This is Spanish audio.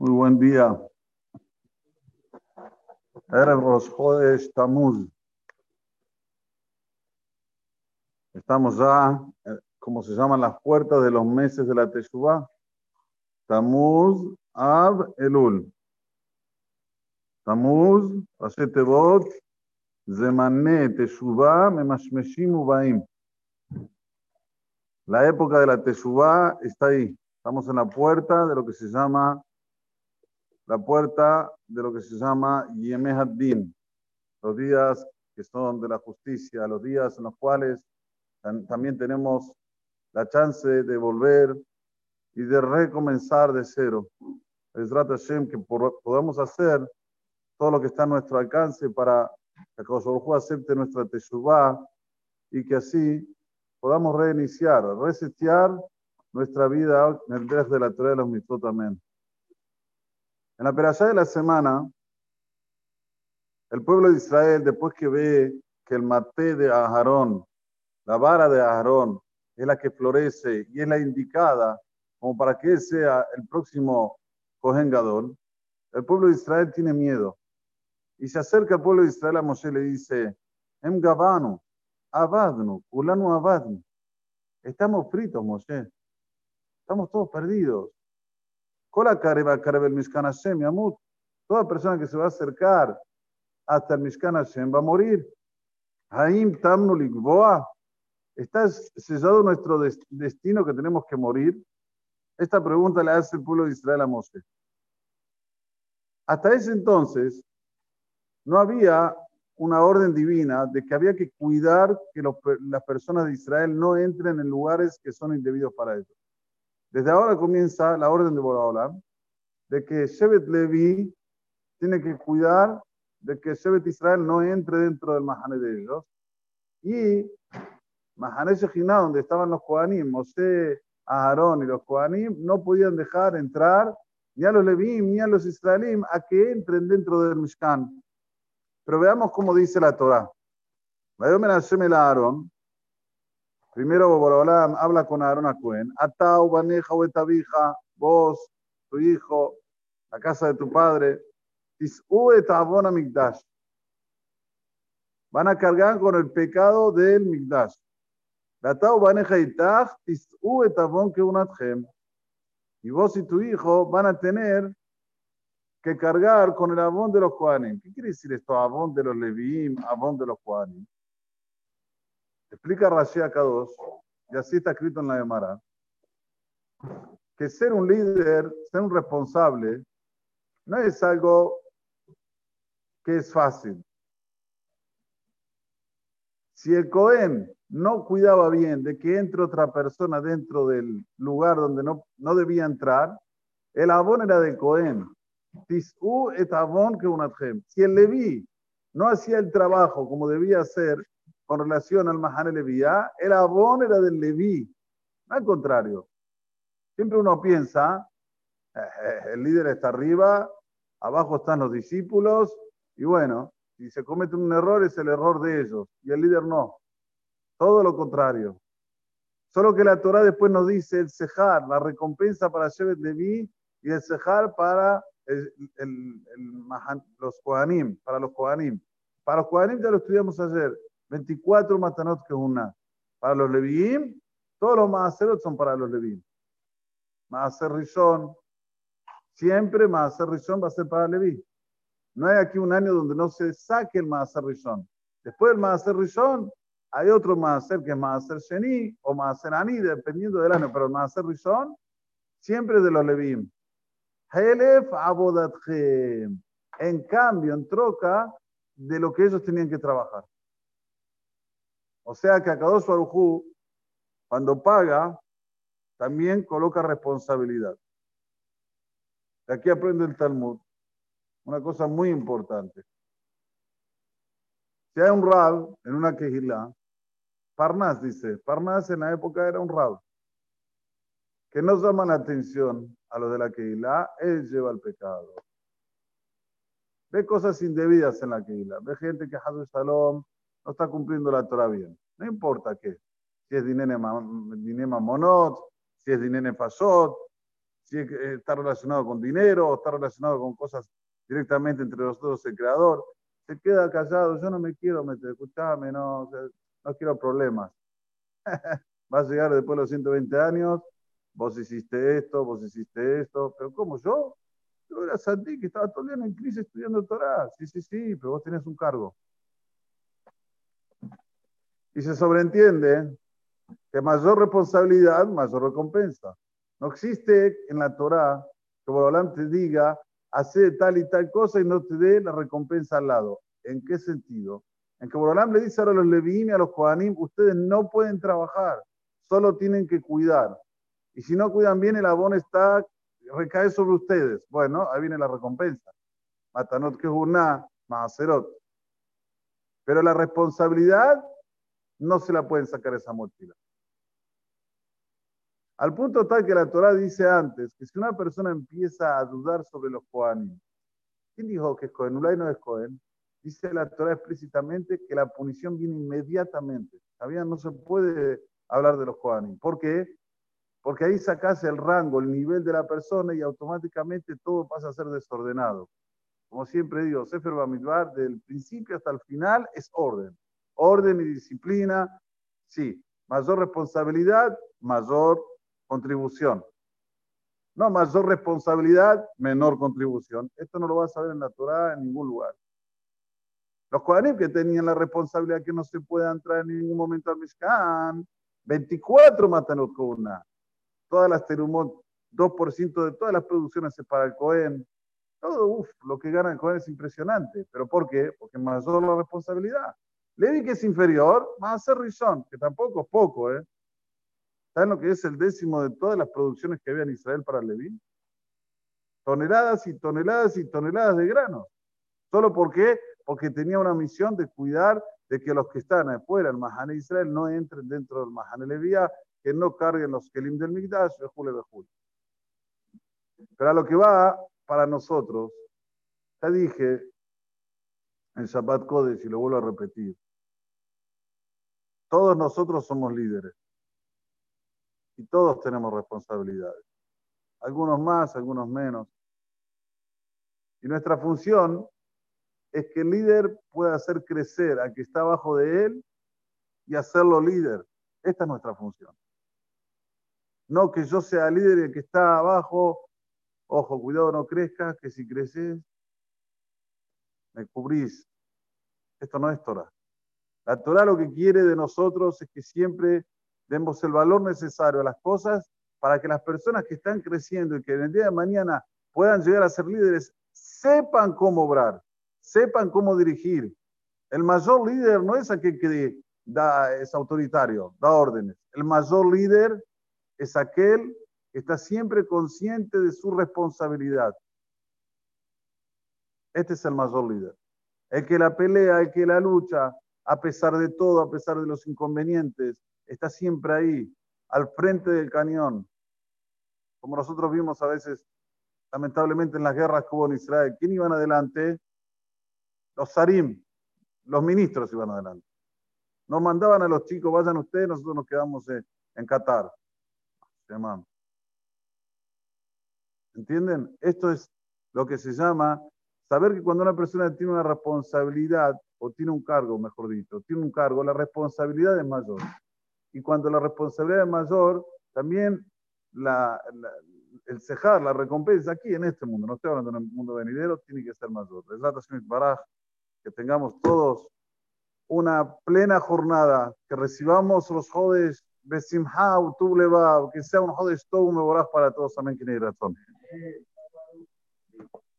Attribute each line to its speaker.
Speaker 1: Muy buen día. Erev Rosh Chodesh Tamuz. Estamos ya, eh, como se llaman las puertas de los meses de la Teshuvah. Tamuz, Ab, Elul. Tamuz, Rashi Zemane, Teshuvah, Memashmeshim, Ubaim. La época de la Teshuvah está ahí. Estamos en la puerta de lo que se llama la puerta de lo que se llama Yemeh Din, los días que son de la justicia, los días en los cuales también tenemos la chance de volver y de recomenzar de cero. Es Hashem que podamos hacer todo lo que está a nuestro alcance para que Kosovo acepte nuestra teshuvah y que así podamos reiniciar, resetear nuestra vida en el de la Torah de los mitzvot. Amén. En la perashá de la semana, el pueblo de Israel, después que ve que el mate de Aharón, la vara de Aharón, es la que florece y es la indicada como para que sea el próximo Kohen Gadol, el pueblo de Israel tiene miedo. Y se acerca al pueblo de Israel a Moshe y le dice, Em Gabanu, Abadnu, Ulanu Abadnu. Estamos fritos, Moshe. Estamos todos perdidos. Toda persona que se va a acercar hasta el Mishkan Hashem va a morir. Haim Tamnu Ligboa. ¿Está sellado nuestro destino que tenemos que morir? Esta pregunta le hace el pueblo de Israel a Moshe. Hasta ese entonces no había una orden divina de que había que cuidar que las personas de Israel no entren en lugares que son indebidos para ellos. Desde ahora comienza la orden de Boraholam de que Shevet Levi tiene que cuidar de que Shevet Israel no entre dentro del Mahane de ellos. Y Mahane Shejina, donde estaban los Kohanim, Moshe, Aarón y los Kohanim, no podían dejar entrar ni a los Levim ni a los Israelim a que entren dentro del Mishkan. Pero veamos cómo dice la Torah. Aarón, Primero, Borolam habla con Aarón a Cohen. Atau, Baneja, Betabija, vos, tu hijo, la casa de tu padre. Van a cargar con el pecado del Migdash. Atau, Baneja, Itach, Tis'u, Etavon, que unatjem. Y vos y tu hijo van a tener que cargar con el abón de los Kohanim. ¿Qué quiere decir esto? Abón de los Leviim, abón de los Kohanim. Explica Rashi K2, y así está escrito en la Gemara, que ser un líder, ser un responsable, no es algo que es fácil. Si el Cohen no cuidaba bien de que entre otra persona dentro del lugar donde no, no debía entrar, el abón era del Cohen. Si el Leví no hacía el trabajo como debía hacer, con relación al Mahane Leviá, el Abón era del Leví, al contrario. Siempre uno piensa, eh, eh, el líder está arriba, abajo están los discípulos, y bueno, si se comete un error es el error de ellos, y el líder no. Todo lo contrario. Solo que la Torah después nos dice el Sejar, la recompensa para Shevet Leví, y el Sejar para los Kohanim, para los Kohanim. Para los Kohanim ya lo estudiamos ayer. 24 matanot que una. Para los Leviim, todos los maaserot son para los Leviim. Maaser siempre Maaser Rishon va a ser para Leví. No hay aquí un año donde no se saque el Maaser. Después del Maaser hay otro Maaser que es Maaser Sheni o Maaser Ani, dependiendo del año, pero el Maaser siempre de los Leviim. Helef Abodatchem. En cambio, en troca de lo que ellos tenían que trabajar. O sea que Akadosh Barujú, cuando paga, también coloca responsabilidad. De aquí aprende el Talmud una cosa muy importante. Si hay un rab en una quejilá, Parnas dice, Parnas en la época era un rab, que no llama la atención a los de la quejilá, él lleva el pecado. Ve cosas indebidas en la quejilá, ve gente que el Shalom no está cumpliendo la Torah bien. No importa qué. Si es dinero monot, si es dinero fasot, si eh, está relacionado con dinero o está relacionado con cosas directamente entre los dos, el creador. Se queda callado, yo no me quiero meter, escuchame, no, no quiero problemas. Vas a llegar después de los 120 años, vos hiciste esto, vos hiciste esto, pero ¿cómo yo? Yo era Santi que estaba todo el día en crisis estudiando Torah. Sí, sí, sí, pero vos tenés un cargo. Y se sobreentiende que mayor responsabilidad, mayor recompensa. No existe en la Torah que Borolam te diga, hace tal y tal cosa y no te dé la recompensa al lado. ¿En qué sentido? En que Borolam le dice a los Leviim y a los Kohanim, ustedes no pueden trabajar, solo tienen que cuidar. Y si no cuidan bien, el abono está, recae sobre ustedes. Bueno, ahí viene la recompensa. Matanot que Maaserot. Pero la responsabilidad no se la pueden sacar esa mochila. Al punto tal que la Torah dice antes que si una persona empieza a dudar sobre los Kohanim, ¿quién dijo que es Cohen? Ulay no es Cohen. Dice la Torah explícitamente que la punición viene inmediatamente. ¿Sabían? No se puede hablar de los Kohanim. ¿Por qué? Porque ahí sacas el rango, el nivel de la persona y automáticamente todo pasa a ser desordenado. Como siempre digo, Sefer Bamidbar, del principio hasta el final, es orden. Orden y disciplina, sí. Mayor responsabilidad, mayor contribución. No, mayor responsabilidad, menor contribución. Esto no lo vas a ver en la Torah en ningún lugar. Los Kohanim que tenían la responsabilidad que no se pueda entrar en ningún momento al Mishkan, 24 matan con una todas las terumot, 2% de todas las producciones es para el Cohen. Todo, uff, lo que gana el Cohen es impresionante. ¿Pero por qué? Porque mayor la responsabilidad. Levi que es inferior, más hacer Rishon, que tampoco es poco, ¿eh? ¿Saben lo que es el décimo de todas las producciones que había en Israel para Levi? Toneladas y toneladas y toneladas de grano. ¿Solo por qué? Porque tenía una misión de cuidar de que los que están afuera, el Mahane Israel, no entren dentro del Mahane Levía que no carguen los kelim del Migdash, Jule Bejul. Pero a lo que va para nosotros, ya dije en Shabbat Kodesh y lo vuelvo a repetir, todos nosotros somos líderes y todos tenemos responsabilidades, algunos más, algunos menos. Y nuestra función es que el líder pueda hacer crecer a que está abajo de él y hacerlo líder. Esta es nuestra función. No que yo sea líder y el que está abajo, ojo, cuidado, no crezcas, que si creces, me cubrís. Esto no es Torah. La Torah lo que quiere de nosotros es que siempre demos el valor necesario a las cosas para que las personas que están creciendo y que en el día de mañana puedan llegar a ser líderes, sepan cómo obrar, sepan cómo dirigir. El mayor líder no es aquel que da, es autoritario, da órdenes. El mayor líder es aquel que está siempre consciente de su responsabilidad. Este es el mayor líder. El que la pelea, el que la lucha, a pesar de todo, a pesar de los inconvenientes, está siempre ahí, al frente del cañón. Como nosotros vimos a veces, lamentablemente, en las guerras que hubo en Israel. ¿Quién iban adelante? Los Sarim, los ministros iban adelante. Nos mandaban a los chicos, vayan ustedes, nosotros nos quedamos en Qatar. ¿Entienden? Esto es lo que se llama saber que cuando una persona tiene una responsabilidad, o tiene un cargo, mejor dicho, tiene un cargo, la responsabilidad es mayor. Y cuando la responsabilidad es mayor, también el cejar, la recompensa aquí en este mundo, no estoy hablando en el mundo venidero, tiene que ser mayor. Que tengamos todos una plena jornada, que recibamos los jodes Besimha, que sea un jodesh todo, me para todos. Amén, que.